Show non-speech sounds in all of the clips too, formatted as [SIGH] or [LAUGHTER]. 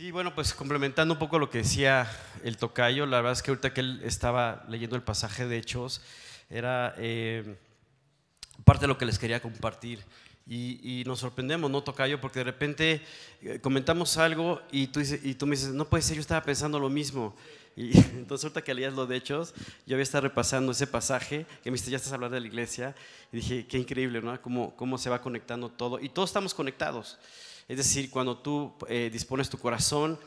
Sí, bueno, pues complementando un poco lo que decía el tocayo, la verdad es que ahorita que él estaba leyendo el pasaje de Hechos, era eh, parte de lo que les quería compartir. Y, nos sorprendemos, ¿no, Tocayo? Porque de repente eh, comentamos algo y tú, me dices, no puede ser, yo estaba pensando lo mismo. Y [LAUGHS] entonces ahorita que leías lo de Hechos, yo había estado repasando ese pasaje, que me dijiste, ya estás hablando de la iglesia, y dije, qué increíble, ¿no? Cómo, cómo se va conectando todo. Y todos estamos conectados. Es decir, cuando tú eh, dispones tu corazón,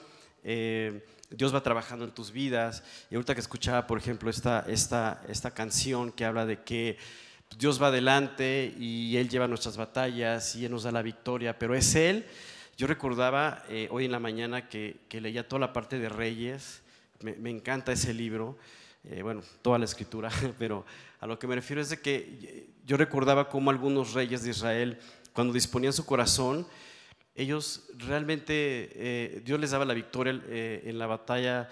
eh, Dios va trabajando en tus vidas. Y ahorita que escuchaba, por ejemplo, esta, esta, esta canción que habla de que Dios va adelante y Él lleva nuestras batallas y Él nos da la victoria, pero es Él. Yo recordaba eh, hoy en la mañana que, leía toda la parte de Reyes, me, encanta ese libro, bueno, toda la escritura, [LAUGHS] pero a lo que me refiero es de que yo recordaba cómo algunos reyes de Israel, cuando disponían su corazón, ellos realmente, eh, Dios les daba la victoria en la batalla,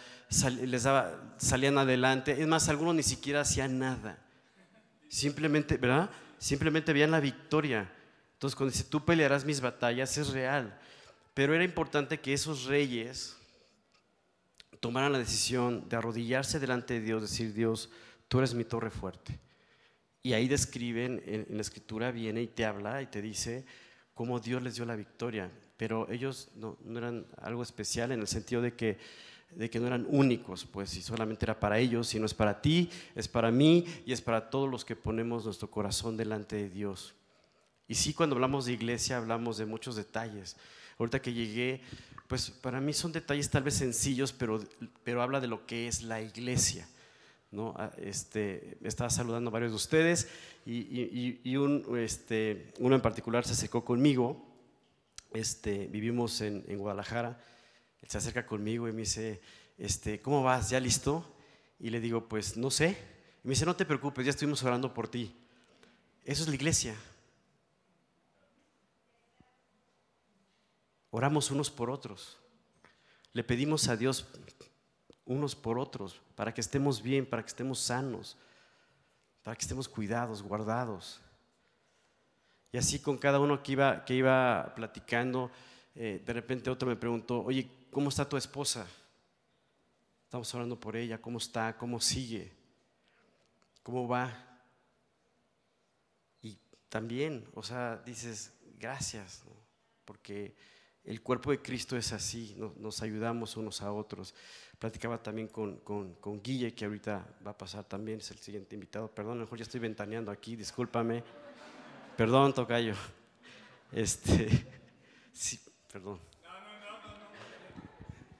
les daba, salían adelante, es más, algunos ni siquiera hacían nada Simplemente, ¿verdad? Simplemente veían la victoria. Entonces, cuando dice, tú pelearás mis batallas, es real. Pero era importante que esos reyes tomaran la decisión de arrodillarse delante de Dios, decir, Dios, tú eres mi torre fuerte. Y ahí describen, en, la escritura viene y te habla y te dice cómo Dios les dio la victoria. Pero ellos no, no eran algo especial en el sentido de que de que no eran únicos, pues si solamente era para ellos, sino es para ti, es para mí y es para todos los que ponemos nuestro corazón delante de Dios. Y sí, cuando hablamos de iglesia hablamos de muchos detalles. Ahorita que llegué, pues para mí son detalles tal vez sencillos, pero, pero habla de lo que es la iglesia. ¿no? Ah, este, estaba saludando a varios de ustedes y, y, un, este, uno en particular se acercó conmigo. Este, vivimos en, Guadalajara él se acerca conmigo y me dice, este, ¿cómo vas? ¿Ya listo? Y le digo, pues no sé. Y me dice, no te preocupes, ya estuvimos orando por ti. Eso es la iglesia. Oramos unos por otros. Le pedimos a Dios unos por otros para que estemos bien, para que estemos sanos, para que estemos cuidados, guardados. Y así con cada uno que iba, que iba platicando, eh, de repente otro me preguntó, oye, ¿cómo está tu esposa? Estamos hablando por ella, ¿cómo está? ¿Cómo sigue? ¿Cómo va? Y también, o sea, dices, gracias, porque el cuerpo de Cristo es así, nos, ayudamos unos a otros. Platicaba también con, con, Guille, que ahorita va a pasar también, es el siguiente invitado. Perdón, mejor ya estoy ventaneando aquí, discúlpame. Perdón, Tocayo. Este, sí, perdón.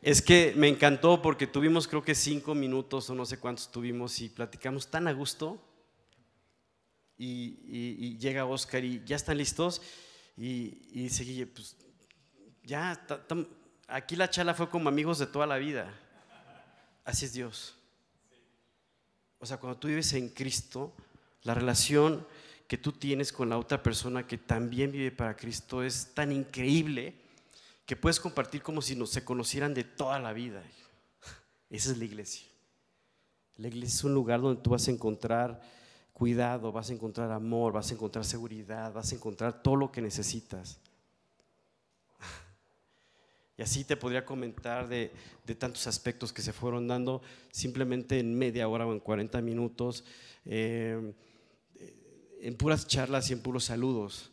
Es que me encantó porque tuvimos creo que cinco minutos o no sé cuántos tuvimos y platicamos tan a gusto. Y, llega Oscar y ya están listos. Y, y dice, pues ya, aquí la charla fue como amigos de toda la vida. Así es Dios. O sea, cuando tú vives en Cristo, la relación que tú tienes con la otra persona que también vive para Cristo es tan increíble que puedes compartir como si no, se conocieran de toda la vida. [LAUGHS] Esa es la iglesia. La iglesia es un lugar donde tú vas a encontrar cuidado, vas a encontrar amor, vas a encontrar seguridad, vas a encontrar todo lo que necesitas. [LAUGHS] Y así te podría comentar de, tantos aspectos que se fueron dando simplemente en media hora o en 40 minutos, eh, en puras charlas y en puros saludos.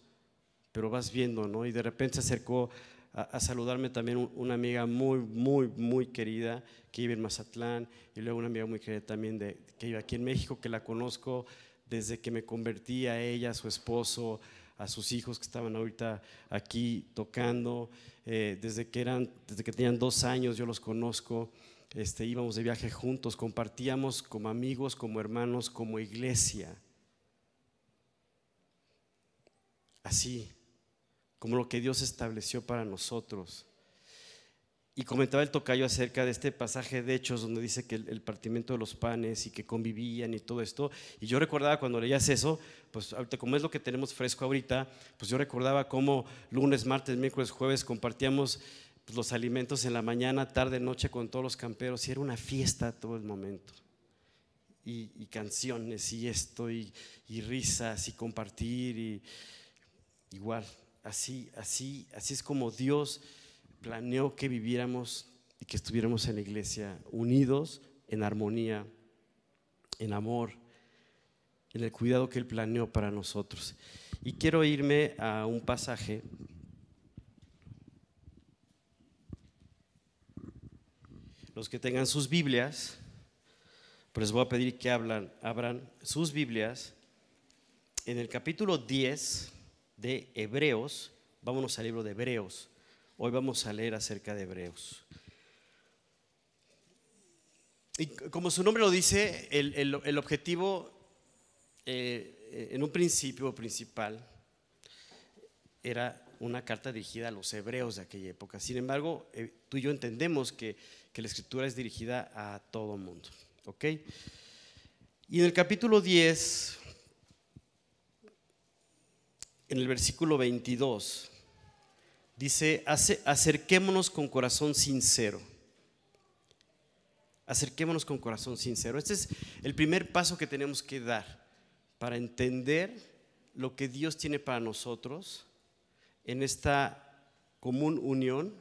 Pero vas viendo, ¿no? Y de repente se acercó a, saludarme también una amiga muy, muy, muy querida que vive en Mazatlán y luego una amiga muy querida también de, que vive aquí en México, que la conozco desde que me convertí a ella, a su esposo, a sus hijos que estaban ahorita aquí tocando, eh, desde, que eran, desde que tenían dos años yo los conozco, este, íbamos de viaje juntos, compartíamos como amigos, como hermanos, como iglesia. Así, como lo que Dios estableció para nosotros. Y comentaba el tocayo acerca de este pasaje de Hechos donde dice que el, partimiento de los panes y que convivían y todo esto. Y yo recordaba cuando leías eso, pues ahorita como es lo que tenemos fresco ahorita, pues yo recordaba cómo lunes, martes, miércoles, jueves compartíamos pues, los alimentos en la mañana, tarde, noche con todos los camperos y era una fiesta todo el momento. Y, canciones y esto y, y risas y compartir y igual. Así, así, así es como Dios planeó que viviéramos y que estuviéramos en la iglesia unidos, en armonía, en amor, en el cuidado que Él planeó para nosotros. Y quiero irme a un pasaje. Los que tengan sus Biblias, pues les voy a pedir que hablan, abran sus Biblias en el capítulo 10 de Hebreos. Vámonos al libro de Hebreos. Hoy vamos a leer acerca de Hebreos. Y como su nombre lo dice, el, objetivo eh, en un principio principal era una carta dirigida a los hebreos de aquella época. Sin embargo, eh, tú y yo entendemos que que la escritura es dirigida a todo mundo. ¿Ok? Y en el capítulo 10, en el versículo 22, dice, acerquémonos con corazón sincero. Acerquémonos con corazón sincero. Este es el primer paso que tenemos que dar para entender lo que Dios tiene para nosotros en esta común unión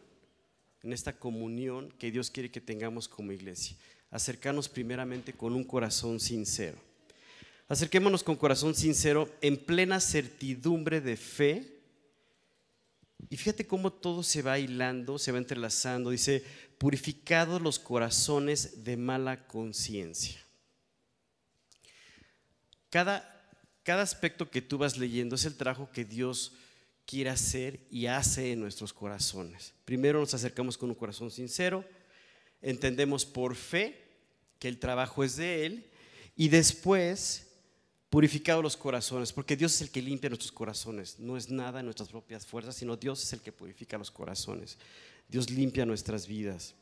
en esta comunión que Dios quiere que tengamos como iglesia. Acercarnos primeramente con un corazón sincero. Acerquémonos con corazón sincero en plena certidumbre de fe. Y fíjate cómo todo se va hilando, se va entrelazando. Dice, purificados los corazones de mala conciencia. Cada, cada aspecto que tú vas leyendo es el trabajo que Dios quiere hacer y hace en nuestros corazones. Primero nos acercamos con un corazón sincero, entendemos por fe que el trabajo es de Él y después purificados los corazones, porque Dios es el que limpia nuestros corazones, no es nada en nuestras propias fuerzas, sino Dios es el que purifica los corazones. Dios limpia nuestras vidas.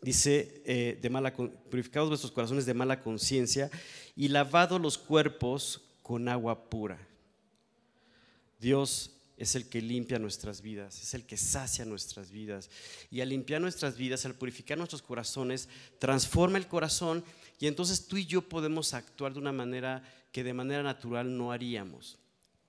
Dice, eh, de mala, purificados nuestros corazones de mala conciencia y lavado los cuerpos con agua pura. Dios es el que limpia nuestras vidas, es el que sacia nuestras vidas. Y al limpiar nuestras vidas, al purificar nuestros corazones, transforma el corazón y entonces tú y yo podemos actuar de una manera que de manera natural no haríamos.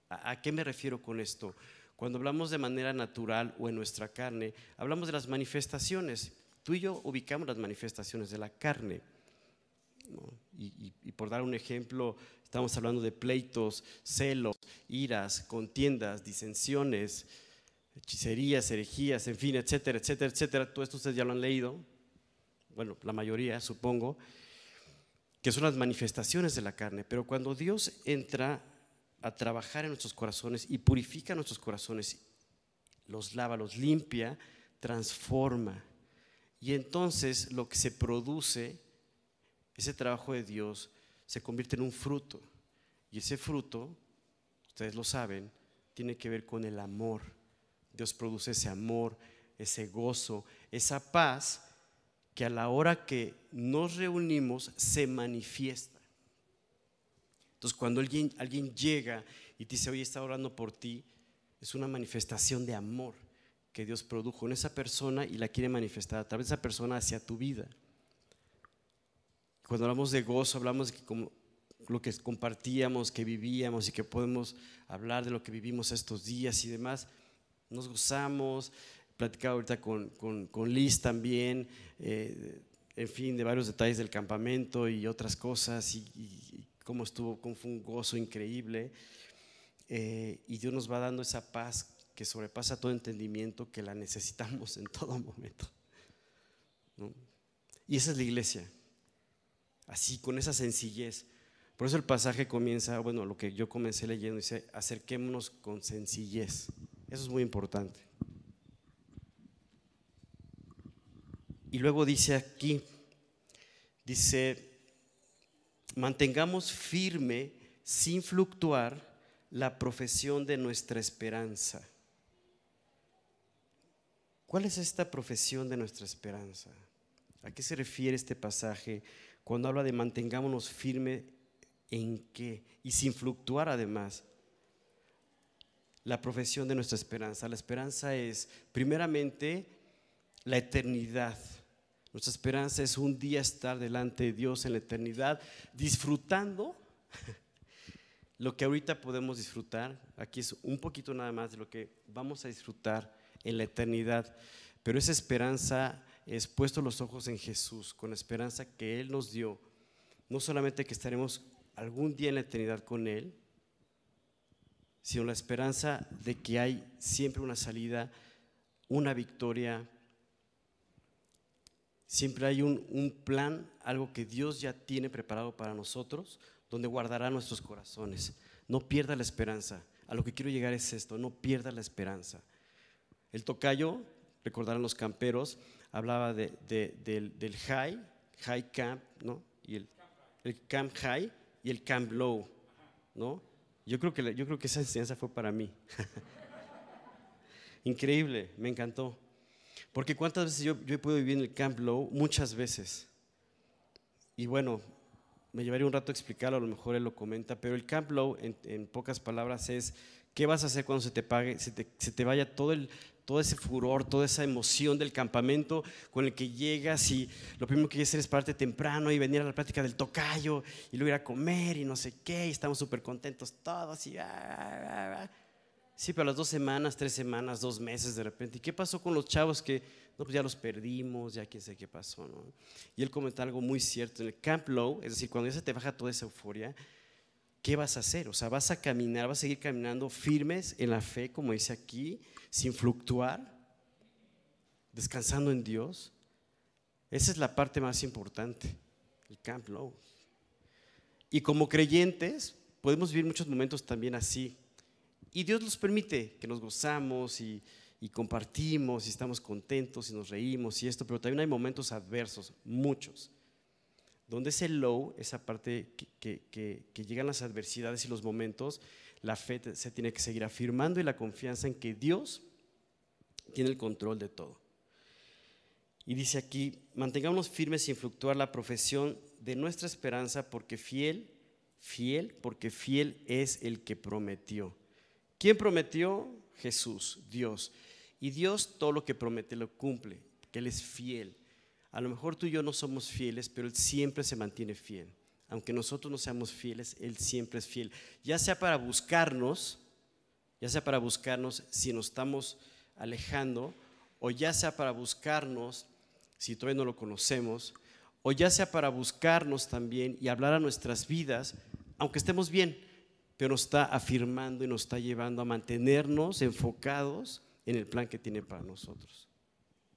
¿A, qué me refiero con esto? Cuando hablamos de manera natural o en nuestra carne, hablamos de las manifestaciones. Tú y yo ubicamos las manifestaciones de la carne. y por dar un ejemplo, Estamos hablando de pleitos, celos, iras, contiendas, disensiones, hechicerías, herejías, en fin, etcétera, etcétera, etcétera. Todo esto ustedes ya lo han leído, bueno, la mayoría supongo, que son las manifestaciones de la carne. Pero cuando Dios entra a trabajar en nuestros corazones y purifica nuestros corazones, los lava, los limpia, transforma. Y entonces lo que se produce, ese trabajo de Dios, se convierte en un fruto. Y ese fruto, ustedes lo saben, tiene que ver con el amor. Dios produce ese amor, ese gozo, esa paz que a la hora que nos reunimos se manifiesta. Entonces cuando alguien, alguien llega y te dice, oye, está orando por ti, es una manifestación de amor que Dios produjo en esa persona y la quiere manifestar a través de esa persona hacia tu vida. Cuando hablamos de gozo, hablamos de lo que compartíamos, que vivíamos y que podemos hablar de lo que vivimos estos días y demás. Nos gozamos, platicaba ahorita con, con, Liz también, eh, en fin, de varios detalles del campamento y otras cosas y, cómo estuvo, cómo fue un gozo increíble. Eh, y Dios nos va dando esa paz que sobrepasa todo entendimiento, que la necesitamos en todo momento. Y esa es la iglesia así, con esa sencillez. Por eso el pasaje comienza, bueno, lo que yo comencé leyendo dice, acerquémonos con sencillez. Eso es muy importante. Y luego dice aquí, dice, mantengamos firme, sin fluctuar, la profesión de nuestra esperanza. ¿Cuál es esta profesión de nuestra esperanza? ¿A qué se refiere este pasaje cuando habla de mantengámonos firme en qué y sin fluctuar además. La profesión de nuestra esperanza. La esperanza es primeramente la eternidad. Nuestra esperanza es un día estar delante de Dios en la eternidad, disfrutando [LAUGHS] lo que ahorita podemos disfrutar. Aquí es un poquito nada más de lo que vamos a disfrutar en la eternidad. Pero esa esperanza es puesto los ojos en Jesús, con la esperanza que Él nos dio. No solamente que estaremos algún día en la eternidad con Él, sino la esperanza de que hay siempre una salida, una victoria, siempre hay un, un, plan, algo que Dios ya tiene preparado para nosotros, donde guardará nuestros corazones. No pierda la esperanza. A lo que quiero llegar es esto, no pierda la esperanza. El tocayo, recordarán los camperos, hablaba de, del, del, high, high camp, ¿no? Y el, el camp high y el camp low, ¿no? Yo creo que, yo creo que esa enseñanza fue para mí. [LAUGHS] Increíble, me encantó. Porque cuántas veces yo, yo he podido vivir en el Camp Low, muchas veces. Y bueno, me llevaría un rato a explicarlo, a lo mejor él lo comenta, pero el Camp Low, en, pocas palabras, es qué vas a hacer cuando se te pague, se te, se te vaya todo el, todo ese furor, toda esa emoción del campamento con el que llegas y lo primero que quieres hacer es pararte temprano y venir a la plática del tocayo y luego ir a comer y no sé qué, y estamos súper contentos todos y... Ah, ah, ah, sí, pero a las dos semanas, tres semanas, dos meses de repente, ¿y qué pasó con los chavos que no, pues ya los perdimos, ya quién sé qué pasó? ¿no? Y él comenta algo muy cierto, en el Camp Low, es decir, cuando ya se te baja toda esa euforia, ¿qué vas a hacer? O sea, vas a caminar, vas a seguir caminando firmes en la fe, como dice aquí, sin fluctuar, descansando en Dios. Esa es la parte más importante, el Camp Low. Y como creyentes podemos vivir muchos momentos también así. Y Dios nos permite que nos gozamos y, y compartimos y estamos contentos y nos reímos y esto, pero también hay momentos adversos, muchos donde ese low, esa parte que, que, llegan las adversidades y los momentos, la fe se tiene que seguir afirmando y la confianza en que Dios tiene el control de todo. Y dice aquí, mantengamos firmes sin fluctuar la profesión de nuestra esperanza porque fiel, fiel, porque fiel es el que prometió. ¿Quién prometió? Jesús, Dios. Y Dios todo lo que promete lo cumple, que Él es fiel. A lo mejor tú y yo no somos fieles, pero Él siempre se mantiene fiel. Aunque nosotros no seamos fieles, Él siempre es fiel. Ya sea para buscarnos, ya sea para buscarnos si nos estamos alejando, o ya sea para buscarnos si todavía no lo conocemos, o ya sea para buscarnos también y hablar a nuestras vidas, aunque estemos bien, pero nos está afirmando y nos está llevando a mantenernos enfocados en el plan que tiene para nosotros.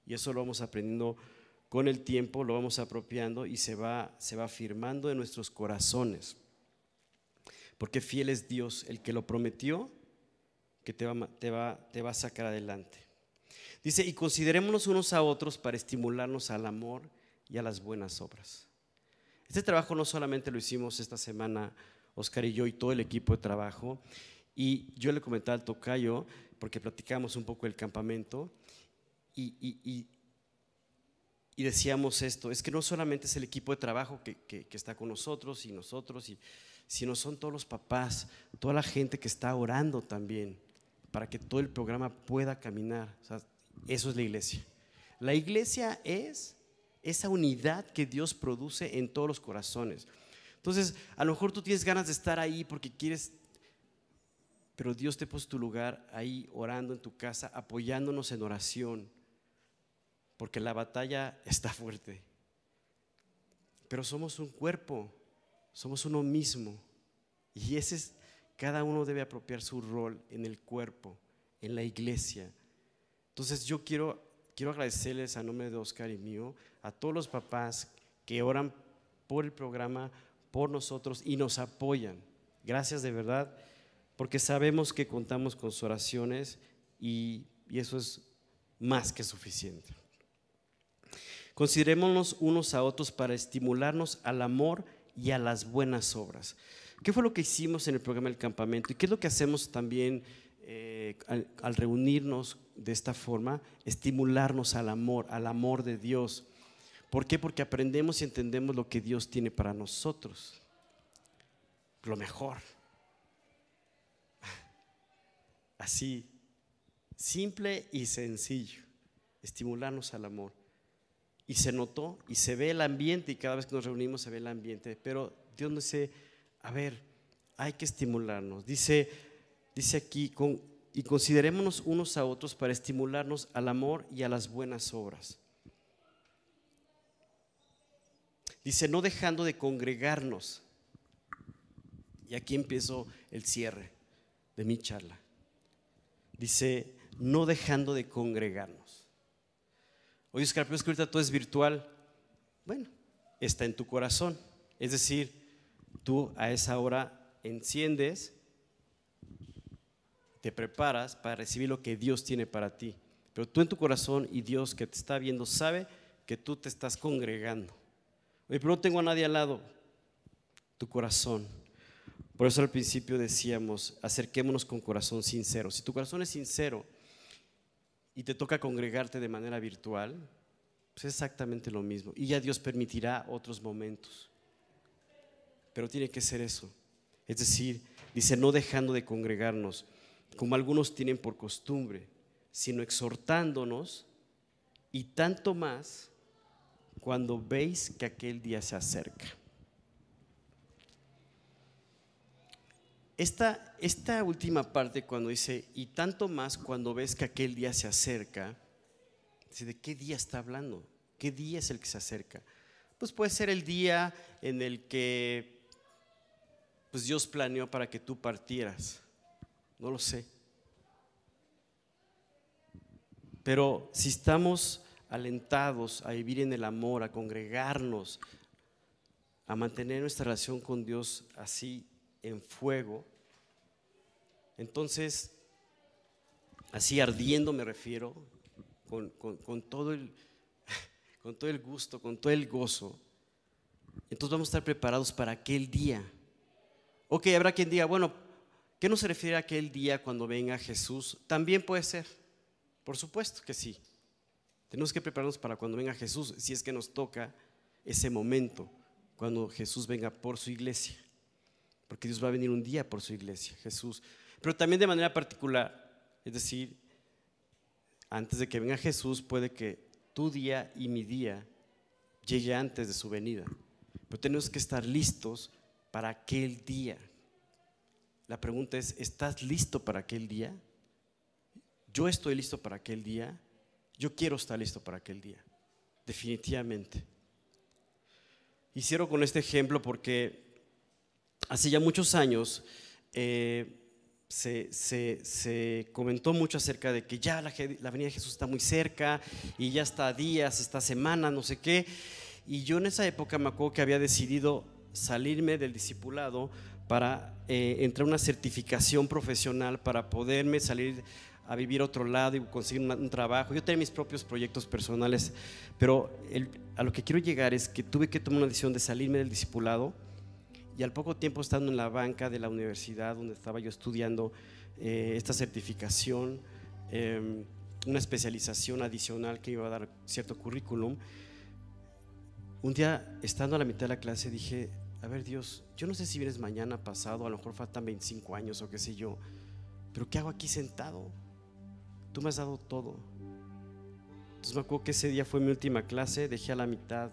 Y eso lo vamos aprendiendo con el tiempo lo vamos apropiando y se va, se va firmando en nuestros corazones. Porque fiel es Dios, el que lo prometió, que te va, te va, te va a sacar adelante. Dice, y considerémonos unos a otros para estimularnos al amor y a las buenas obras. Este trabajo no solamente lo hicimos esta semana, Oscar y yo y todo el equipo de trabajo, y yo le comentaba al tocayo, porque platicamos un poco del campamento, y, y, y decíamos esto, es que no solamente es el equipo de trabajo que, que, está con nosotros y nosotros, sino son todos los papás, toda la gente que está orando también para que todo el programa pueda caminar. eso es la iglesia. La iglesia es esa unidad que Dios produce en todos los corazones. Entonces, a lo mejor tú tienes ganas de estar ahí porque quieres, pero Dios te puso tu lugar ahí orando en tu casa, apoyándonos en oración porque la batalla [LAUGHS] está fuerte. Pero somos un cuerpo, somos uno mismo. Y ese es, cada uno debe apropiar su rol en el cuerpo, en la iglesia. Entonces yo quiero, quiero agradecerles a nombre de Oscar y mío, a todos los papás que oran por el programa, por nosotros y nos apoyan. Gracias de verdad, porque sabemos que contamos con sus oraciones y, y eso es más que suficiente. Considerémonos unos a otros para estimularnos al amor y a las buenas obras. ¿Qué fue lo que hicimos en el programa del campamento? ¿Y qué es lo que hacemos también eh, al, reunirnos de esta forma? Estimularnos al amor, al amor de Dios. ¿Por qué? Porque aprendemos y entendemos lo que Dios tiene para nosotros. Lo mejor. Así, simple y sencillo. Estimularnos al amor. Y se notó y se ve el ambiente y cada vez que nos reunimos se ve el ambiente. Pero Dios nos dice, a ver, hay que estimularnos. Dice, dice aquí, y considerémonos unos a otros para estimularnos al amor y a las buenas obras. Dice, no dejando de congregarnos. Y aquí empiezo el cierre de mi charla. Dice, no dejando de congregarnos. Oye, Oscar, es que ahorita todo es virtual. Bueno, está en tu corazón. Es decir, tú a esa hora enciendes, te preparas para recibir lo que Dios tiene para ti. Pero tú en tu corazón y Dios que te está viendo sabe que tú te estás congregando. Oye, pero no tengo a nadie al lado. Tu corazón. Por eso al principio decíamos, acerquémonos con corazón sincero. Si tu corazón es sincero y te toca congregarte de manera virtual, pues es exactamente lo mismo. Y ya Dios permitirá otros momentos. Pero tiene que ser eso. Es decir, dice, no dejando de congregarnos, como algunos tienen por costumbre, sino exhortándonos y tanto más cuando veis que aquel día se acerca. Esta, esta última parte cuando dice, y tanto más cuando ves que aquel día se acerca, ¿de qué día está hablando? ¿Qué día es el que se acerca? Pues puede ser el día en el que pues Dios planeó para que tú partieras. No lo sé. Pero si estamos alentados a vivir en el amor, a congregarnos, a mantener nuestra relación con Dios así en fuego, entonces, así ardiendo me refiero, con, todo el, [LAUGHS] con todo el gusto, con todo el gozo, entonces vamos a estar preparados para aquel día. Ok, habrá quien diga, bueno, ¿qué no se refiere a aquel día cuando venga Jesús? También puede ser, por supuesto que sí. Tenemos que prepararnos para cuando venga Jesús, si es que nos toca ese momento, cuando Jesús venga por su iglesia. Porque Dios va a venir un día por su iglesia, Jesús. Pero también de manera particular, es decir, antes de que venga Jesús, puede que tu día y mi día llegue antes de su venida. Pero tenemos que estar listos para aquel día. La pregunta es, ¿estás listo para aquel día? Yo estoy listo para aquel día. Yo quiero estar listo para aquel día. Definitivamente. Y con este ejemplo porque hace ya muchos años eh, se, comentó mucho acerca de que ya la, la, venida de Jesús está muy cerca y ya está días, está semana, no sé qué. Y yo en esa época me acuerdo que había decidido salirme del discipulado para eh, entrar a una certificación profesional para poderme salir a vivir a otro lado y conseguir un, trabajo. Yo tenía mis propios proyectos personales, pero a lo que quiero llegar es que tuve que tomar una decisión de salirme del discipulado y al poco tiempo estando en la banca de la universidad donde estaba yo estudiando eh, esta certificación, em, una especialización adicional que iba a dar cierto currículum, un día estando a la mitad de la clase dije, a ver Dios, yo no sé si vienes mañana, pasado, a lo mejor faltan 25 años o qué sé yo, pero ¿qué hago aquí sentado? Tú me has dado todo. Entonces me acuerdo que ese día fue mi última clase, dejé a la mitad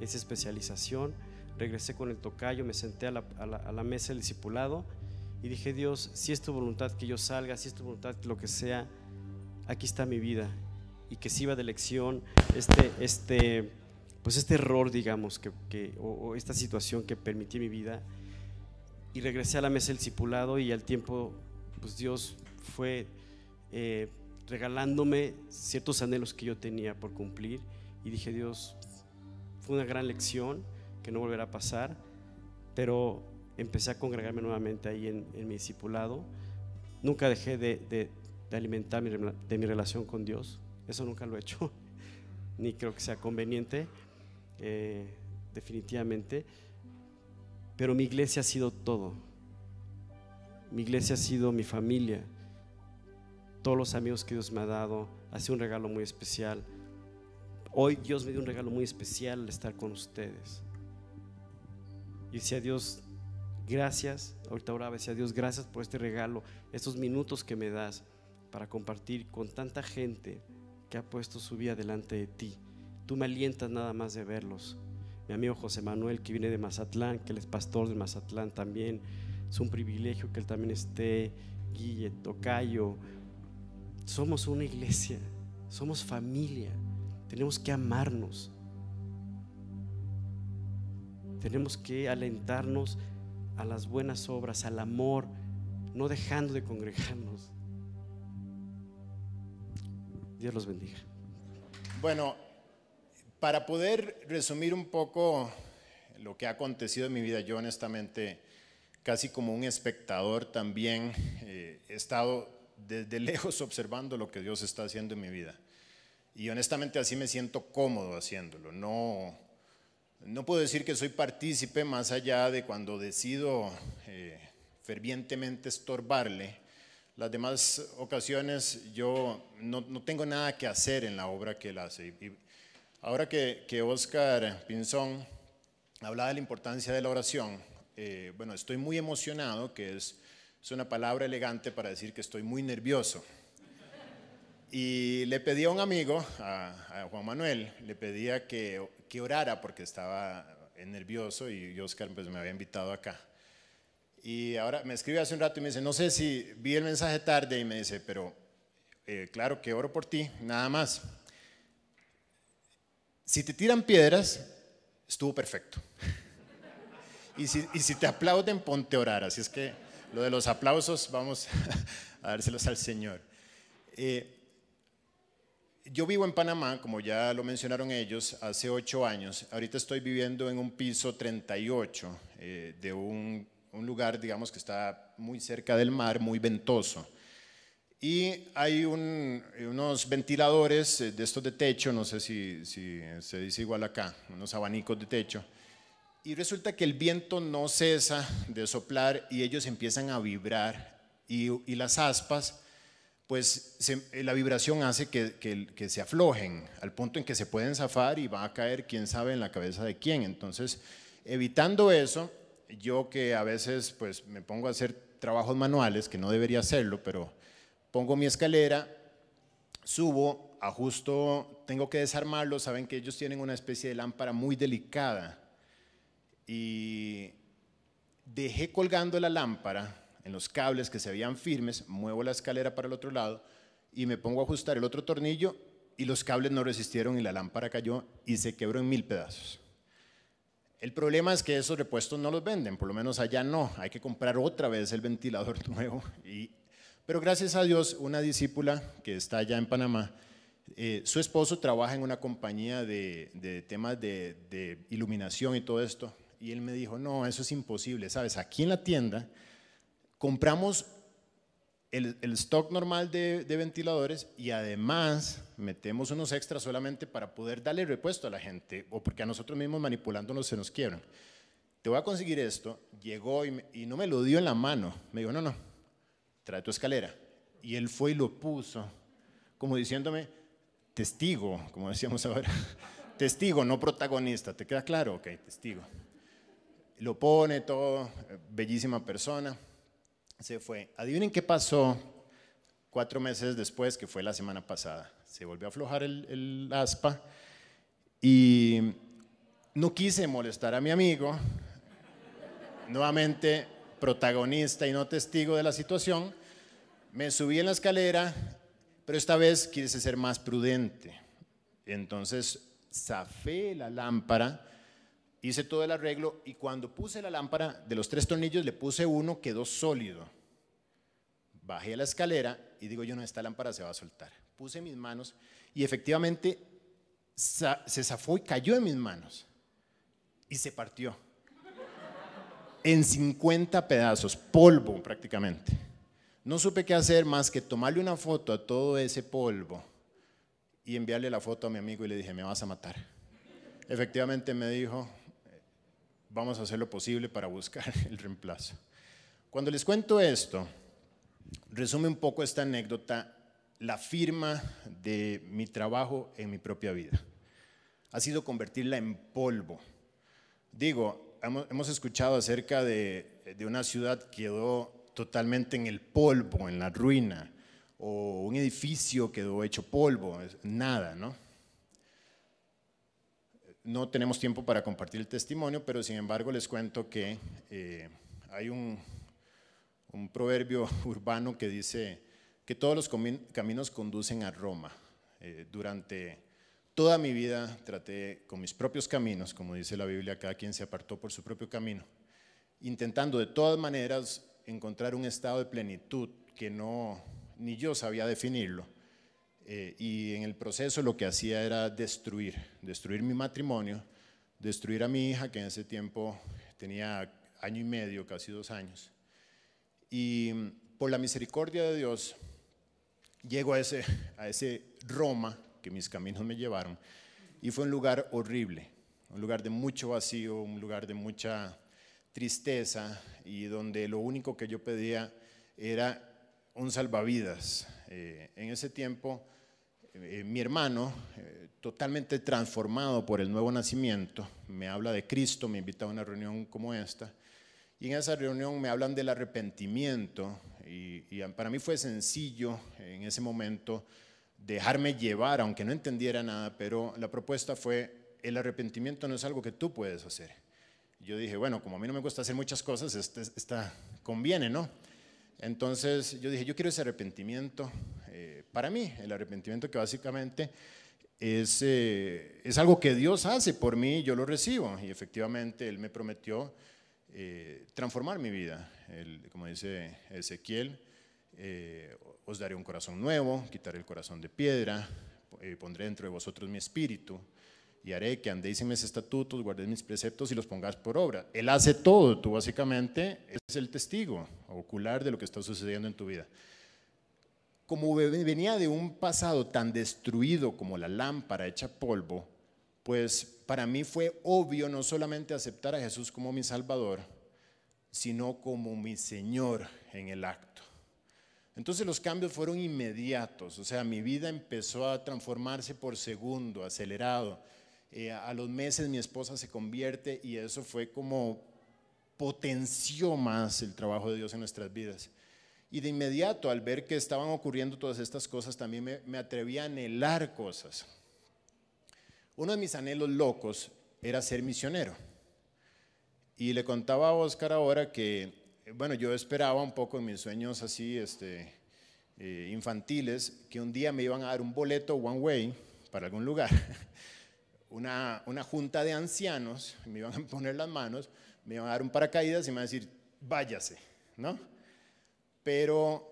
esa especialización regresé con el tocayo, me senté a la, mesa del discipulado y dije, Dios, si es tu voluntad que yo salga, si es tu voluntad lo que sea, aquí está mi vida. Y que sirva de lección este, este, pues este error, digamos, que, o, esta situación que permití mi vida. Y regresé a la mesa del discipulado y al tiempo, pues Dios fue eh, regalándome ciertos anhelos que yo tenía por cumplir. Y dije, Dios, fue una gran lección que no volverá a pasar, pero empecé a congregarme nuevamente ahí en, mi discipulado. Nunca dejé de, de, alimentar mi, de mi relación con Dios, eso nunca lo he hecho, [LAUGHS] ni creo que sea conveniente, eh, definitivamente, pero mi iglesia ha sido todo. Mi iglesia ha sido mi familia, todos los amigos que Dios me ha dado, ha sido un regalo muy especial. Hoy Dios me dio un regalo muy especial al estar con ustedes. Y decía Dios, gracias, ahorita oraba, decía Dios, gracias por este regalo, estos minutos que me das para compartir con tanta gente que ha puesto su vida delante de ti. Tú me alientas nada más de verlos. Mi amigo José Manuel, que viene de Mazatlán, que él es pastor de Mazatlán también, es un privilegio que él también esté, Guille, Tocayo, Somos una iglesia, somos familia, tenemos que amarnos. Tenemos que alentarnos a las buenas obras, al amor, no dejando de congregarnos. Dios los bendiga. Bueno, para poder resumir un poco lo que ha acontecido en mi vida, yo honestamente, casi como un espectador también, eh, he estado desde [LAUGHS] lejos observando lo que Dios está haciendo en mi vida. Y honestamente así me siento cómodo haciéndolo. No, no puedo decir que soy partícipe más allá de cuando decido eh, fervientemente estorbarle. Las demás ocasiones yo no, no, tengo nada que hacer en la obra que él hace. Y ahora que, que Oscar Pinzón hablaba de la importancia de la oración, eh, bueno, estoy muy emocionado, que es, es una palabra elegante para decir que estoy muy nervioso. Y le pedí a un amigo, a, Juan Manuel, le pedía que, que, orara porque estaba nervioso y Oscar pues, me había invitado acá. Y ahora me escribe hace un rato y me dice, no sé si vi el mensaje tarde y me dice, pero eh, claro que oro por ti, nada más. Si te tiran piedras, estuvo perfecto. [LAUGHS] Y si, y si te aplauden, ponte a orar. Así es que lo de los aplausos, vamos [LAUGHS] a dárselos al Señor. Eh, yo vivo en Panamá, como ya lo mencionaron ellos, hace ocho años. Ahorita estoy viviendo en un piso 38 eh, de un, lugar, digamos, que está muy cerca del mar, muy ventoso. Y hay unos ventiladores eh, de estos de techo, no sé si, se dice igual acá, unos abanicos de techo. Y resulta que el viento no cesa de soplar y ellos empiezan a vibrar. Y, las aspas pues la vibración hace que, se aflojen al punto en que se pueden zafar y va a caer quién sabe en la cabeza de quién. Entonces, evitando eso, yo que a veces pues me pongo a hacer trabajos manuales, que no debería hacerlo, pero pongo mi escalera, subo, ajusto, tengo que desarmarlo, saben que ellos tienen una especie de lámpara muy delicada y dejé colgando la lámpara en los cables que se veían firmes, muevo la escalera para el otro lado y me pongo a ajustar el otro tornillo y los cables no resistieron y la lámpara cayó y se quebró en mil pedazos. El problema es que esos repuestos no los venden, por lo menos allá no, hay que comprar otra vez el ventilador [LAUGHS] nuevo. Y, pero gracias a Dios, una discípula que está allá en Panamá, eh, su esposo trabaja en una compañía de, temas de, de, iluminación y todo esto, y él me dijo, no, eso es imposible, sabes, aquí en la tienda compramos el, stock normal de, ventiladores y además metemos unos extras solamente para poder darle repuesto a la gente o porque a nosotros mismos manipulándonos se nos quiebran. Te voy a conseguir esto. Llegó y, y no me lo dio en la mano. Me dijo, no, no, trae tu escalera. Y él fue y lo puso, como diciéndome, testigo, como decíamos ahora. [LAUGHS] testigo, no protagonista. ¿Te queda claro? Ok, testigo. Lo pone todo, bellísima persona se fue. Adivinen qué pasó cuatro meses después, que fue la semana pasada. Se volvió a aflojar el, aspa y no quise molestar a mi amigo, nuevamente protagonista y no testigo de la situación. Me subí en la escalera, pero esta vez quise ser más prudente. Entonces zafé la lámpara, hice todo el arreglo y cuando puse la lámpara, de los tres tornillos le puse uno, quedó sólido. Bajé la escalera y digo yo, no, esta lámpara se va a soltar. Puse mis manos y efectivamente se zafó y cayó en mis manos y se partió. En 50 pedazos, polvo prácticamente. No supe qué hacer más que tomarle una foto a todo ese polvo y enviarle la foto a mi amigo y le dije, me vas a matar. Efectivamente me dijo, vamos a hacer lo posible para buscar [LAUGHS] el reemplazo. Cuando les cuento esto, resume un poco esta anécdota la firma de mi trabajo en mi propia vida. Ha sido convertirla en polvo. Digo, hemos, escuchado acerca de, una ciudad que quedó totalmente en el polvo, en la ruina, o un edificio quedó hecho polvo, nada, ¿no? No tenemos tiempo para compartir el testimonio, pero sin embargo les cuento que eh, hay un, un proverbio [LAUGHS] urbano que dice, que todos los caminos conducen a Roma. Eh, durante toda mi vida traté con mis propios caminos, como dice la Biblia, cada quien se apartó por su propio camino, intentando de todas maneras encontrar un estado de plenitud que no, ni yo sabía definirlo. Eh, y en el proceso lo que hacía era destruir, destruir mi matrimonio, destruir a mi hija, que en ese tiempo tenía año y medio, casi dos años. Y por la misericordia de Dios, llego a ese, a ese Roma que mis caminos me llevaron, y fue un lugar horrible, un lugar de mucho vacío, un lugar de mucha tristeza, y donde lo único que yo pedía era un salvavidas. Eh, en ese tiempo, eh, mi hermano, eh, totalmente transformado por el nuevo nacimiento, me habla de Cristo, me invita a una reunión como esta, y en esa reunión me hablan del arrepentimiento, y, para mí fue sencillo en ese momento dejarme llevar, aunque no entendiera nada, pero la propuesta fue, el arrepentimiento no es algo que tú puedes hacer. Yo dije, bueno, como a mí no me gusta hacer muchas cosas, esta, esta conviene, ¿no? Entonces yo dije, yo quiero ese arrepentimiento eh, para mí, el arrepentimiento que básicamente es, eh, es, algo que Dios hace por mí, yo lo recibo. Y efectivamente Él me prometió eh, transformar mi vida. como dice Ezequiel, os daré un corazón nuevo, quitaré el corazón de piedra, pondré dentro de vosotros mi espíritu y haré que andéis en mis estatutos, guardéis mis preceptos y los pongáis por obra. Él hace todo, tú básicamente es el testigo ocular de lo que está sucediendo en tu vida. Como venía de un pasado tan destruido como la lámpara hecha polvo, pues para mí fue obvio no solamente aceptar a Jesús como mi Salvador, sino como mi Señor en el acto. Entonces los cambios fueron inmediatos, o sea, mi vida empezó a transformarse por segundo, acelerado eh, a los meses mi esposa se convierte y eso fue como potenció más el trabajo de Dios en nuestras vidas. Y de inmediato, al ver que estaban ocurriendo todas estas cosas, también me, me atreví a anhelar cosas. Uno de mis anhelos locos era ser misionero. Y le contaba a Oscar ahora que, bueno, yo esperaba un poco en mis sueños así, este, eh, infantiles, que un día me iban a dar un boleto one way para algún lugar. [LAUGHS] una, junta de ancianos, me iban a poner las manos, me iban a dar un paracaídas y me iban a decir, váyase, ¿no? Pero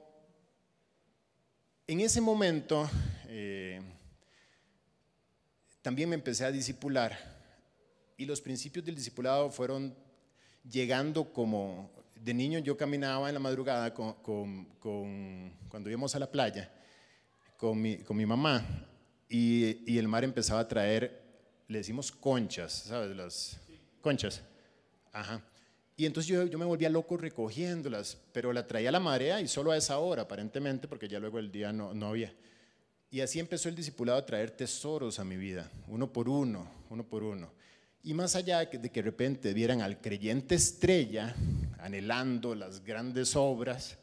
en ese momento eh, también me empecé a disipular y los principios del discipulado fueron llegando como de niño yo caminaba en la madrugada con, cuando íbamos a la playa con mi, con mi mamá y, el mar empezaba a traer le decimos conchas, ¿sabes? Las conchas. Ajá. Y entonces yo, yo, me volvía loco recogiéndolas, pero la traía la marea y solo a esa hora, aparentemente, porque ya luego el día no, no había. Y así empezó el discipulado a traer tesoros a mi vida, uno por uno, uno por uno. Y más allá de que de repente vieran al creyente estrella anhelando las grandes obras,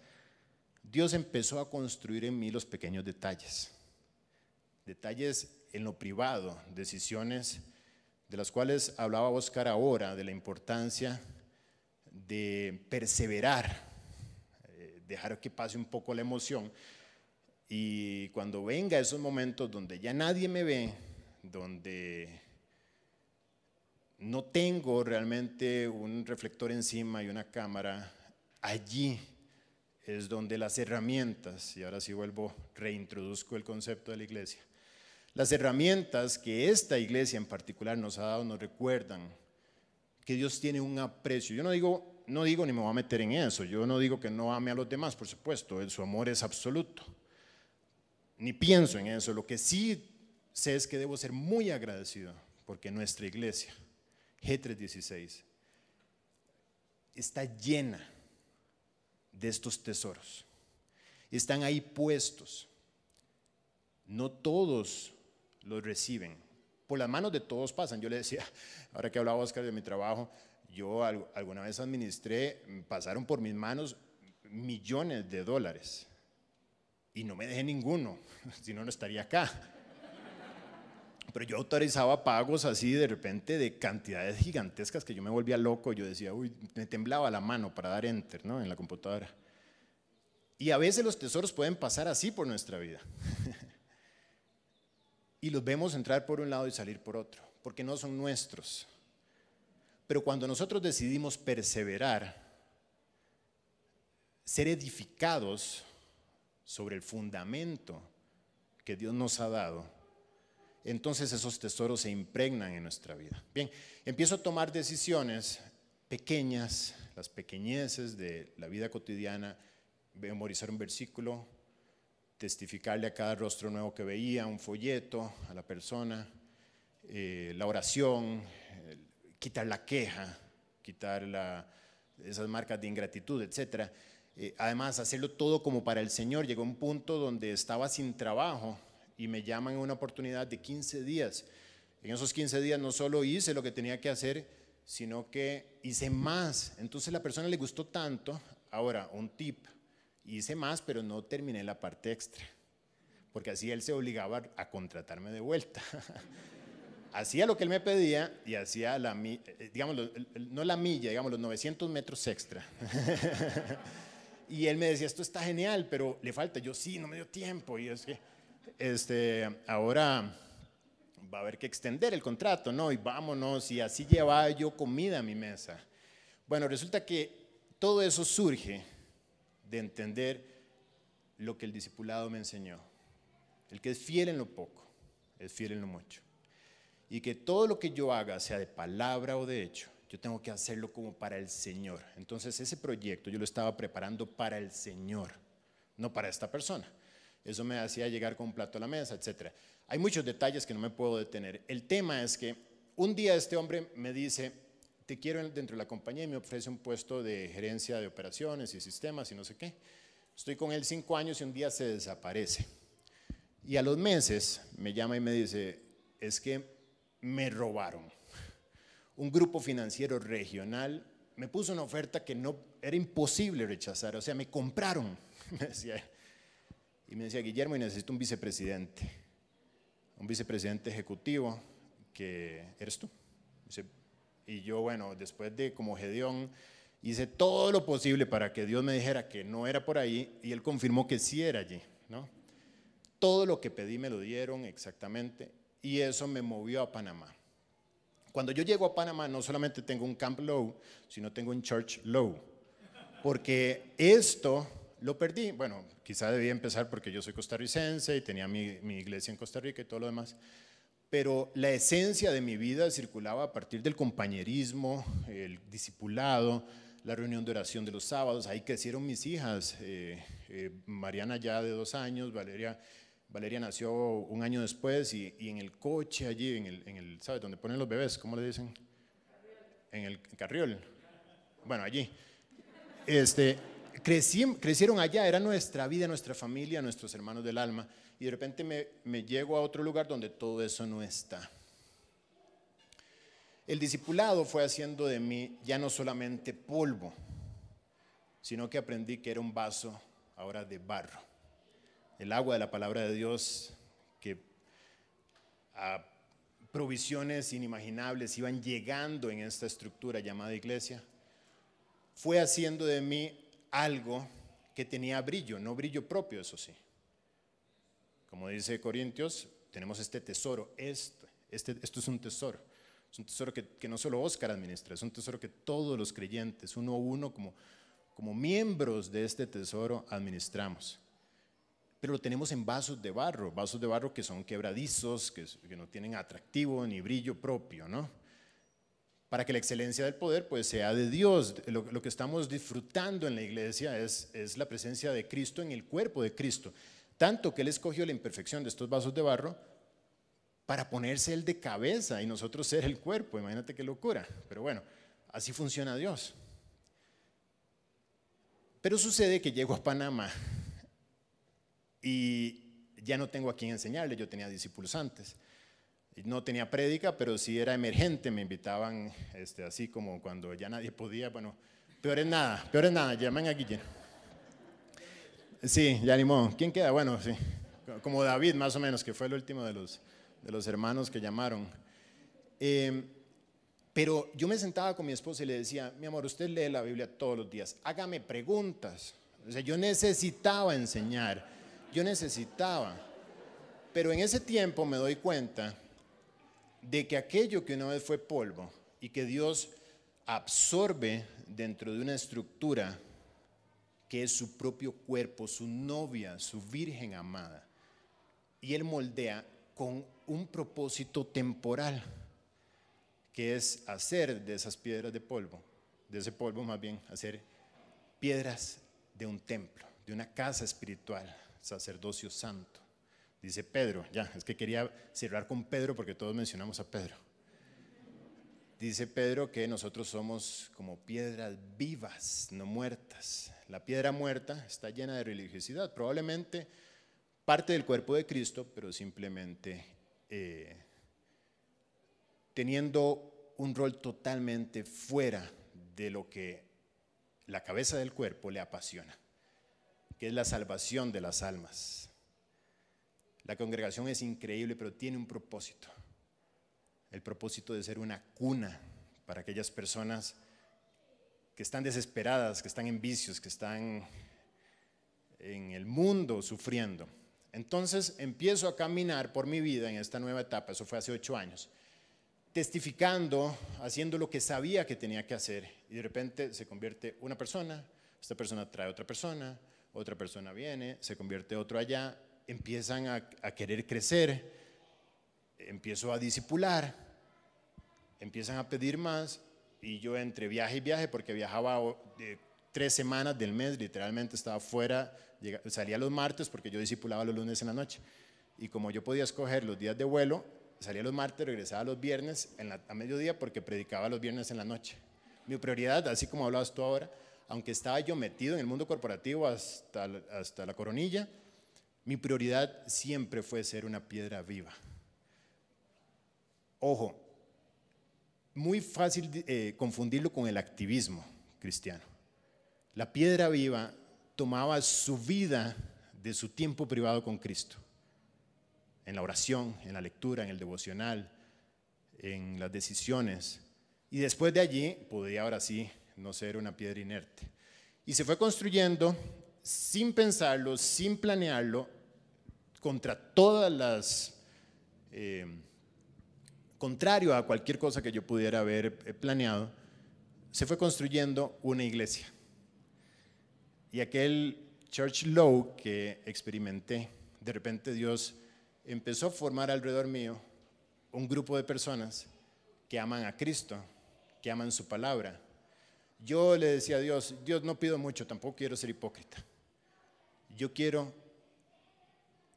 Dios empezó a construir en mí los pequeños detalles. Detalles en lo privado, decisiones de las cuales hablaba Oscar ahora, de la importancia de perseverar, eh, dejar que pase un poco la emoción. Y cuando venga esos momentos donde ya nadie me ve, donde no tengo realmente un reflector encima y una cámara, allí es donde las herramientas, y ahora sí vuelvo, reintroduzco el concepto de la iglesia, las herramientas que esta iglesia en particular nos ha dado nos recuerdan que Dios tiene un aprecio. Yo no digo, no digo ni me voy a meter en eso, yo no digo que no ame a los demás, por supuesto, su amor es absoluto. Ni pienso en eso, lo que sí sé es que debo ser muy agradecido porque nuestra iglesia, G316, está llena de estos tesoros. Están ahí puestos. No todos los reciben. Por las manos de todos pasan. Yo le decía, [LAUGHS] ahora que hablaba Oscar de mi trabajo, yo alguna vez administré, pasaron por mis manos millones de dólares y no me dejé ninguno, [LAUGHS] si no, no estaría acá. Pero yo autorizaba pagos así de repente de cantidades gigantescas que yo me volvía loco. Yo decía, uy, me temblaba la mano para dar enter ¿no? en la computadora. Y a veces los tesoros pueden pasar así por nuestra vida. [LAUGHS] y los vemos entrar por un lado y salir por otro, porque no son nuestros. Pero cuando nosotros decidimos perseverar, ser edificados sobre el fundamento que Dios nos ha dado, entonces esos tesoros se impregnan en nuestra vida. Bien, empiezo a tomar decisiones pequeñas, las pequeñeces de la vida cotidiana, memorizar un versículo, testificarle a cada rostro nuevo que veía, un folleto a la persona, eh, la oración, quitar la queja, quitar esas marcas de ingratitud, etc. Eh, además, hacerlo todo como para el Señor. Llegó un punto donde estaba sin trabajo y me llaman en una oportunidad de 15 días. En esos 15 días no solo hice lo que tenía que hacer, sino que hice más. Entonces la persona le gustó tanto. Ahora, un tip, hice más, pero no terminé la parte extra, porque así él se obligaba a contratarme de vuelta. [LAUGHS] hacía lo que él me pedía y hacía la, eh, digamos, no la milla, digamos, los 900 metros extra. [LAUGHS] y él me decía, esto está genial, pero le falta. Yo, sí, no me dio tiempo. Y es que, este, ahora va a haber que extender el contrato, ¿no? Y vámonos. Y así llevaba yo comida a mi mesa. Bueno, resulta que todo eso surge de entender lo que el discipulado me enseñó. El que es fiel en lo poco, es fiel en lo mucho y que todo lo que yo haga, sea de palabra o de hecho, yo tengo que hacerlo como para el Señor. Entonces ese proyecto yo lo estaba preparando para el Señor, no para esta persona. Eso me hacía llegar con un plato a la mesa, etc. Hay muchos detalles que no me puedo detener. El tema es que un día este hombre me dice, te quiero dentro de la compañía y me ofrece un puesto de gerencia de operaciones y sistemas y no sé qué. Estoy con él cinco años y un día se desaparece. Y a los meses me llama y me dice, es que me robaron. Un grupo financiero regional me puso una oferta que no era imposible rechazar, o sea, me compraron. [LAUGHS] y me decía, Guillermo, y necesito un vicepresidente, un vicepresidente ejecutivo que eres tú. Y yo, bueno, después de como Gedeón, hice todo lo posible para que Dios me dijera que no era por ahí y él confirmó que sí era allí, ¿no? Todo lo que pedí me lo dieron exactamente y eso me movió a Panamá. Cuando yo llego a Panamá no solamente tengo un Camp Low, sino tengo un Church Low, porque esto lo perdí. Bueno, quizá debía empezar porque yo soy costarricense y tenía mi, iglesia en Costa Rica y todo lo demás, pero la esencia de mi vida circulaba a partir del compañerismo, el discipulado, la reunión de oración de los sábados. Ahí crecieron mis hijas, eh, eh, Mariana ya de dos años, Valeria nació un año después y, en el coche allí, en el, en ¿sabes? Donde ponen los bebés, ¿cómo le dicen? En el carriol. Bueno, allí. Este, crecieron allá, era nuestra vida, nuestra familia, nuestros hermanos del alma. Y de repente me, me llego a otro lugar donde todo eso no está. El discipulado fue haciendo de mí ya no solamente polvo, sino que aprendí que era un vaso ahora de barro el agua de la palabra de Dios, que a provisiones inimaginables iban llegando en esta estructura llamada iglesia, fue haciendo de mí algo que tenía brillo, no brillo propio, eso sí. Como dice Corintios, tenemos este tesoro, este, este, esto es un tesoro. Es un tesoro que, no solo Oscar administra, es un tesoro que todos los creyentes, uno a uno, como, miembros de este tesoro, administramos pero lo tenemos en vasos de barro, vasos de barro que son quebradizos, que, no tienen atractivo ni brillo propio, ¿no? Para que la excelencia del poder pues sea de Dios. Lo, que estamos disfrutando en la iglesia es, es la presencia de Cristo en el cuerpo de Cristo. Tanto que Él escogió la imperfección de estos vasos de barro para ponerse Él de cabeza y nosotros ser el cuerpo. Imagínate qué locura. Pero bueno, así funciona Dios. Pero sucede que llego a Panamá y ya no tengo a quien enseñarle, yo tenía discípulos antes. No tenía prédica, pero si era emergente, me invitaban este, así como cuando ya nadie podía, bueno, peor es nada, peor es nada, llaman a Guillermo. Sí, ya animó. ¿Quién queda? Bueno, sí, como David más o menos, que fue el último de los, de los hermanos que llamaron. Em, pero yo me sentaba con mi esposa y le decía, mi amor, usted lee la Biblia todos los días, hágame preguntas, O sea, yo necesitaba enseñar, yo necesitaba. Pero en ese tiempo me doy cuenta de que aquello que una vez fue polvo y que Dios absorbe dentro de una estructura que es su propio cuerpo, su novia, su virgen amada, y Él moldea con un propósito temporal, que es hacer de esas piedras de polvo, de ese polvo más bien, hacer piedras de un templo, de una casa espiritual, sacerdocio santo. Dice Pedro, ya, es que quería cerrar con Pedro porque todos mencionamos a Pedro. Dice Pedro que nosotros somos como piedras vivas, no muertas. La piedra muerta está llena de religiosidad, probablemente parte del cuerpo de Cristo, pero simplemente eh, teniendo un rol totalmente fuera de lo que la cabeza del cuerpo le apasiona, que es la salvación de las almas. La congregación es increíble, pero tiene un propósito. El propósito de ser una cuna para aquellas personas que están desesperadas, que están en vicios, que están en el mundo sufriendo. Entonces empiezo a caminar por mi vida en esta nueva etapa, eso fue hace ocho años, testificando, haciendo lo que sabía que tenía que hacer. Y de repente se convierte una persona, esta persona trae otra persona, otra persona viene, se convierte otro allá, empiezan a, querer crecer, empiezo a disipular, empiezan a pedir más y yo entre viaje y viaje, porque viajaba tres semanas del mes, literalmente estaba fuera, salía los martes porque yo disipulaba los lunes en la noche. Y como yo podía escoger los días de vuelo, salía los martes, regresaba los viernes a mediodía porque predicaba los viernes en la noche. Mi prioridad, así como hablabas tú ahora, aunque estaba yo metido en el mundo corporativo hasta, hasta la coronilla, mi prioridad siempre fue ser una piedra viva. Ojo, muy fácil eh, confundirlo con el activismo cristiano. La piedra viva tomaba su vida de su tiempo privado con Cristo, en la oración, en la lectura, en el devocional, en las decisiones, y después de allí podía ahora sí no ser una piedra inerte. Y se fue construyendo sin pensarlo, sin planearlo, contra todas las... Eh, contrario a cualquier cosa que yo pudiera haber eh, planeado, se fue construyendo una iglesia. Y aquel church low que experimenté, de repente Dios empezó a formar alrededor mío un grupo de personas que aman a Cristo, que aman su palabra. Yo le decía a Dios, Dios no pido mucho, tampoco quiero ser hipócrita. Yo quiero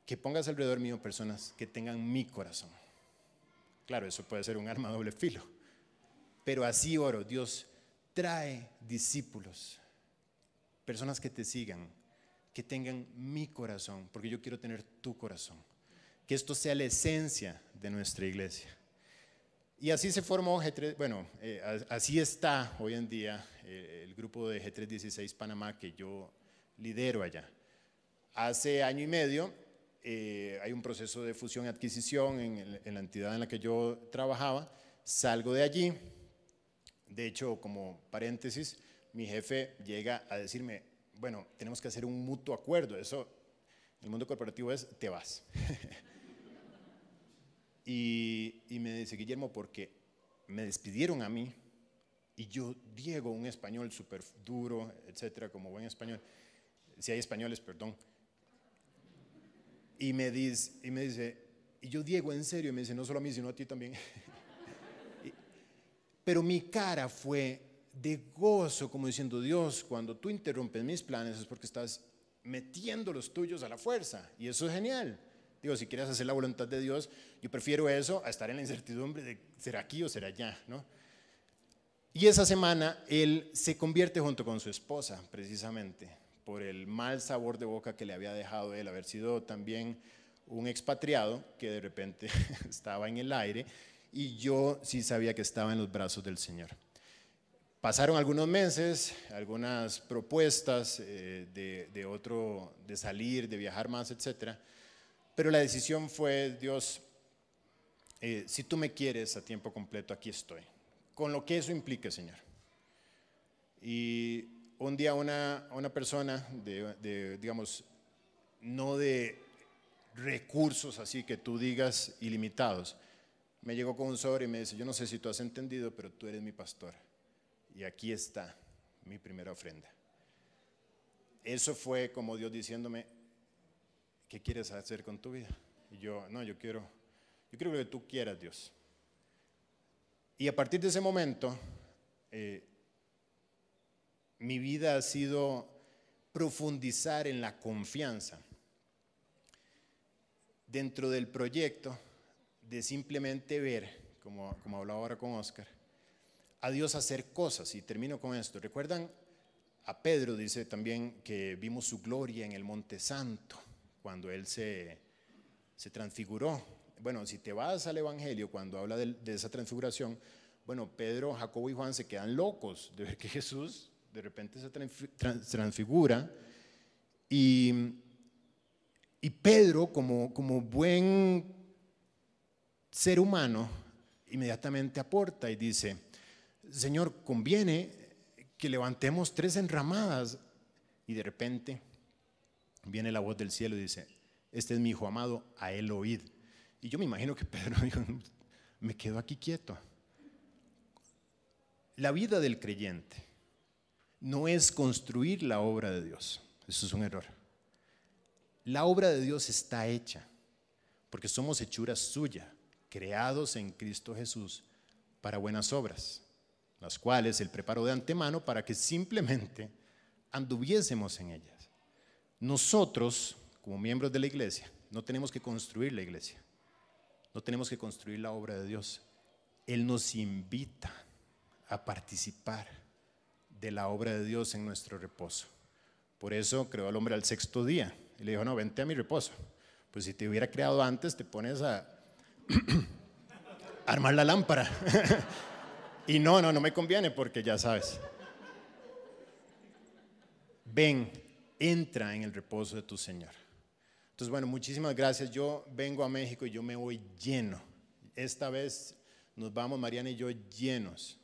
que pongas alrededor mío personas que tengan mi corazón. Claro, eso puede ser un arma doble filo. Pero así oro, Dios trae discípulos, personas que te sigan, que tengan mi corazón, porque yo quiero tener tu corazón. Que esto sea la esencia de nuestra iglesia. Y así se formó G3, bueno, eh, así está hoy en día eh, el grupo de G316 Panamá que yo lidero allá. Hace año y medio eh, hay un proceso de fusión y adquisición en, en, la entidad en la que yo trabajaba, salgo de allí, de hecho, como paréntesis, mi jefe llega a decirme, bueno, tenemos que hacer un mutuo acuerdo, eso en el mundo corporativo es, te vas. [LAUGHS] Y, me dice, Guillermo, porque me despidieron a mí y yo, Diego, un español súper duro, etcétera, como buen español, si hay españoles, perdón. Y me dice, y me dice, y yo, Diego, en serio, y me dice, no solo a mí, sino a ti también. [LAUGHS] pero mi cara fue de gozo, como diciendo, Dios, cuando tú interrumpes mis planes es porque estás metiendo los tuyos a la fuerza. Y eso es genial. Digo, si quieres hacer la voluntad de Dios, yo prefiero eso a estar en la incertidumbre de ser aquí o ser allá, ¿no? Y esa semana él se convierte junto con su esposa, precisamente, por el mal sabor de boca que le había dejado él, haber sido también un expatriado que de repente [LAUGHS] estaba en el aire y yo sí sabía que estaba en los brazos del Señor. Pasaron algunos meses, algunas propuestas eh, de, otro, de salir, de viajar más, etcétera. Pero la decisión fue, Dios, eh, si tú me quieres a tiempo completo, aquí estoy. Con lo que eso implique, Señor. Y un día una, una persona de, digamos, no de recursos así que tú digas ilimitados, me llegó con un sobre y me dice, yo no sé si tú has entendido, pero tú eres mi pastor. Y aquí está mi primera ofrenda. Eso fue como Dios diciéndome, ¿qué quieres hacer con tu vida? Y yo, no, yo quiero, yo quiero lo que tú quieras, Dios. Y a partir de ese momento, eh, mi vida ha sido profundizar en la confianza dentro del proyecto de simplemente ver, como, como hablaba ahora con Oscar, a Dios hacer cosas. Y termino con esto. ¿Recuerdan? A Pedro dice también que vimos su gloria en el Monte Santo, cuando él se, se transfiguró. Bueno, si te vas al Evangelio, cuando habla de, esa transfiguración, bueno, Pedro, Jacobo y Juan se quedan locos de ver que Jesús de repente se transfigura. Y, y Pedro, como, como buen ser humano, inmediatamente aporta y dice, Señor, conviene que levantemos tres enramadas. Y de repente viene la voz del cielo y dice, este es mi hijo amado, a él oíd. Y yo me imagino que Pedro [LAUGHS] me quedo aquí quieto. La vida del creyente no es construir la obra de Dios. Eso es un error. La obra de Dios está hecha porque somos hechuras suyas creados en Cristo Jesús para buenas obras, las cuales Él preparó de antemano para que simplemente anduviésemos en ellas. Nosotros, como miembros de la iglesia, no tenemos que construir la iglesia, no tenemos que construir la obra de Dios. Él nos invita a participar de la obra de Dios en nuestro reposo. Por eso creó al hombre al sexto día y le dijo, no, vente a mi reposo. Pues si te hubiera creado antes, te pones a, [CLEARS THROAT] armar la lámpara. [LAUGHS] y no, no, no me conviene porque ya sabes. Ven, entra en el reposo de tu Señor. Entonces, bueno, muchísimas gracias. Yo vengo a México y yo me voy lleno. Esta vez nos vamos, Mariana y yo, llenos.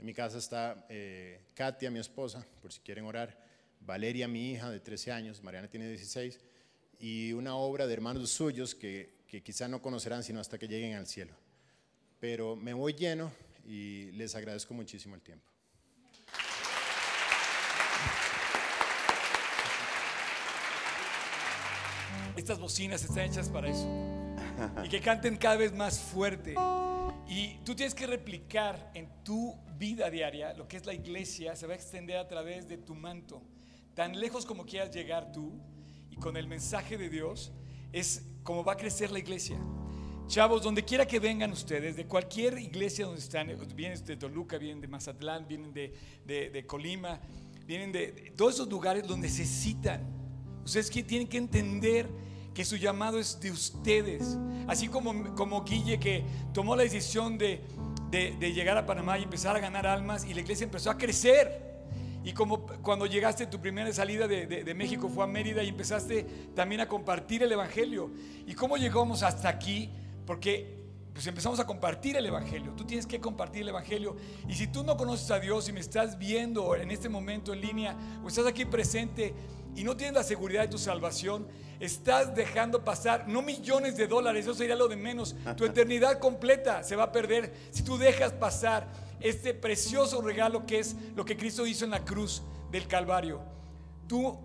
En mi casa está eh, Katia, mi esposa, por si quieren orar. Valeria, mi hija de 13 años. Mariana tiene 16. Y una obra de hermanos suyos que que quizá no conocerán sino hasta que lleguen al cielo. Pero me voy lleno y les agradezco muchísimo el tiempo. Estas bocinas están hechas para eso. Y que canten cada vez más fuerte. Y tú tienes que replicar en tu vida diaria lo que es la iglesia, se va a extender a través de tu manto. Tan lejos como quieras llegar tú y con el mensaje de Dios, es como va a crecer la iglesia. Chavos, donde quiera que vengan ustedes, de cualquier iglesia donde están, vienen de Toluca, vienen de Mazatlán, vienen de, de, Colima, vienen de, todos esos lugares, los necesitan. Ustedes tienen que entender que su llamado es de ustedes. Así como, como Guille que tomó la decisión de, de llegar a Panamá y empezar a ganar almas y la iglesia empezó a crecer. Y como cuando llegaste, tu primera salida de, México fue a Mérida y empezaste también a compartir el Evangelio. ¿Y cómo llegamos hasta aquí? Porque pues empezamos a compartir el Evangelio. Tú tienes que compartir el Evangelio. Y si tú no conoces a Dios y me estás viendo en este momento en línea o estás aquí presente y no tienes la seguridad de tu salvación, estás dejando pasar no millones de dólares, eso sería lo de menos. Tu [LAUGHS] eternidad completa se va a perder si tú dejas pasar este precioso regalo que es lo que Cristo hizo en la cruz del Calvario. Tú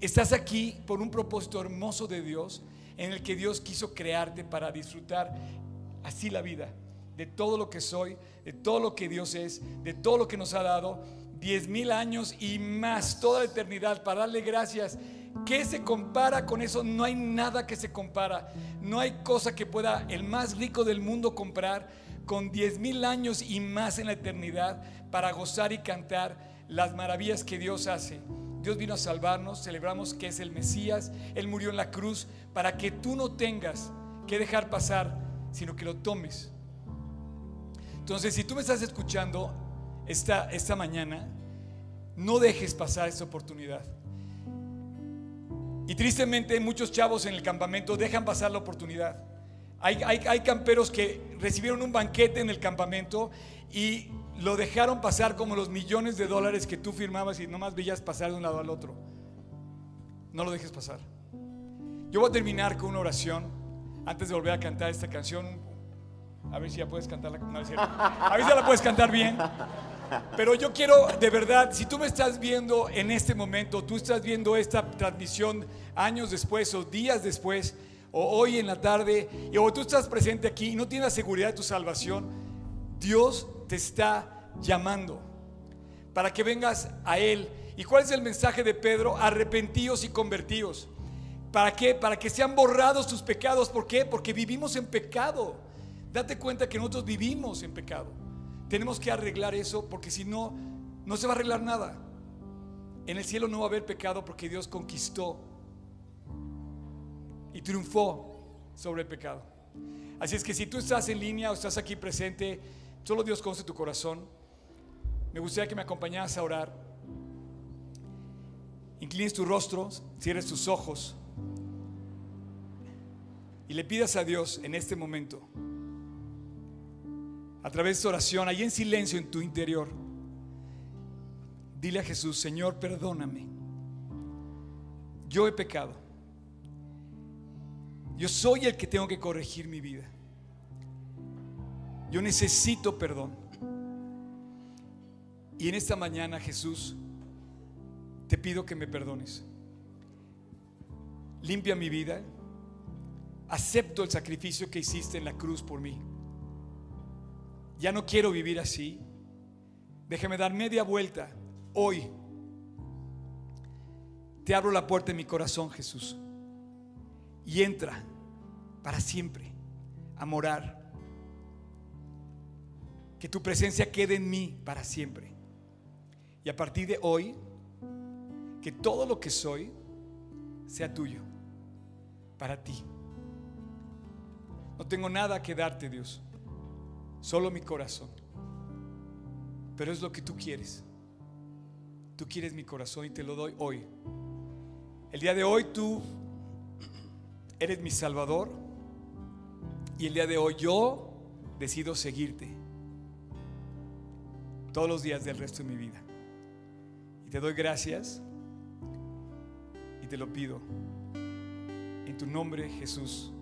estás aquí por un propósito hermoso de Dios en el que Dios quiso crearte para disfrutar así la vida, de todo lo que soy, de todo lo que Dios es, de todo lo que nos ha dado, diez mil años y más, toda la eternidad, para darle gracias. ¿Qué se compara con eso? No hay nada que se compara. No hay cosa que pueda el más rico del mundo comprar con diez mil años y más en la eternidad para gozar y cantar las maravillas que Dios hace. Dios vino a salvarnos, celebramos que es el Mesías, Él murió en la cruz para que tú no tengas que dejar pasar, sino que lo tomes. Entonces, si tú me estás escuchando esta, esta mañana, no dejes pasar esta oportunidad. Y tristemente muchos chavos en el campamento dejan pasar la oportunidad. Hay, camperos que recibieron un banquete en el campamento y lo dejaron pasar como los millones de dólares que tú firmabas y nomás veías pasar de un lado al otro. No lo dejes pasar. Yo voy a terminar con una oración antes de volver a cantar esta canción. A ver si ya puedes cantarla. No, a ver si ya la puedes cantar bien. Pero yo quiero, de verdad, si tú me estás viendo en este momento, tú estás viendo esta transmisión años después o días después, o hoy en la tarde, o tú estás presente aquí y no tienes la seguridad de tu salvación, Dios te está llamando para que vengas a Él. ¿Y cuál es el mensaje de Pedro? Arrepentíos y convertíos. ¿Para qué? Para que sean borrados tus pecados. ¿Por qué? Porque vivimos en pecado. Date cuenta que nosotros vivimos en pecado. Tenemos que arreglar eso porque si no, no se va a arreglar nada. En el cielo no va a haber pecado porque Dios conquistó y triunfó sobre el pecado. Así es que si tú estás en línea o estás aquí presente, solo Dios conoce tu corazón. Me gustaría que me acompañaras a orar. Inclines tu rostro, cierres tus ojos y le pidas a Dios en este momento a través de oración, ahí en silencio en tu interior, dile a Jesús, Señor, perdóname. Yo he pecado. Yo soy el que tengo que corregir mi vida. Yo necesito perdón. Y en esta mañana, Jesús, te pido que me perdones. Limpia mi vida. Acepto el sacrificio que hiciste en la cruz por mí ya no quiero vivir así. Déjame dar media vuelta hoy. Te abro la puerta de mi corazón, Jesús. Y entra para siempre a morar. Que tu presencia quede en mí para siempre. Y a partir de hoy, que todo lo que soy sea tuyo, para ti. No tengo nada que darte, Dios solo mi corazón. Pero es lo que tú quieres. Tú quieres mi corazón y te lo doy hoy. El día de hoy tú eres mi Salvador y el día de hoy yo decido seguirte todos los días del resto de mi vida. Y te doy gracias y te lo pido. En tu nombre, Jesús.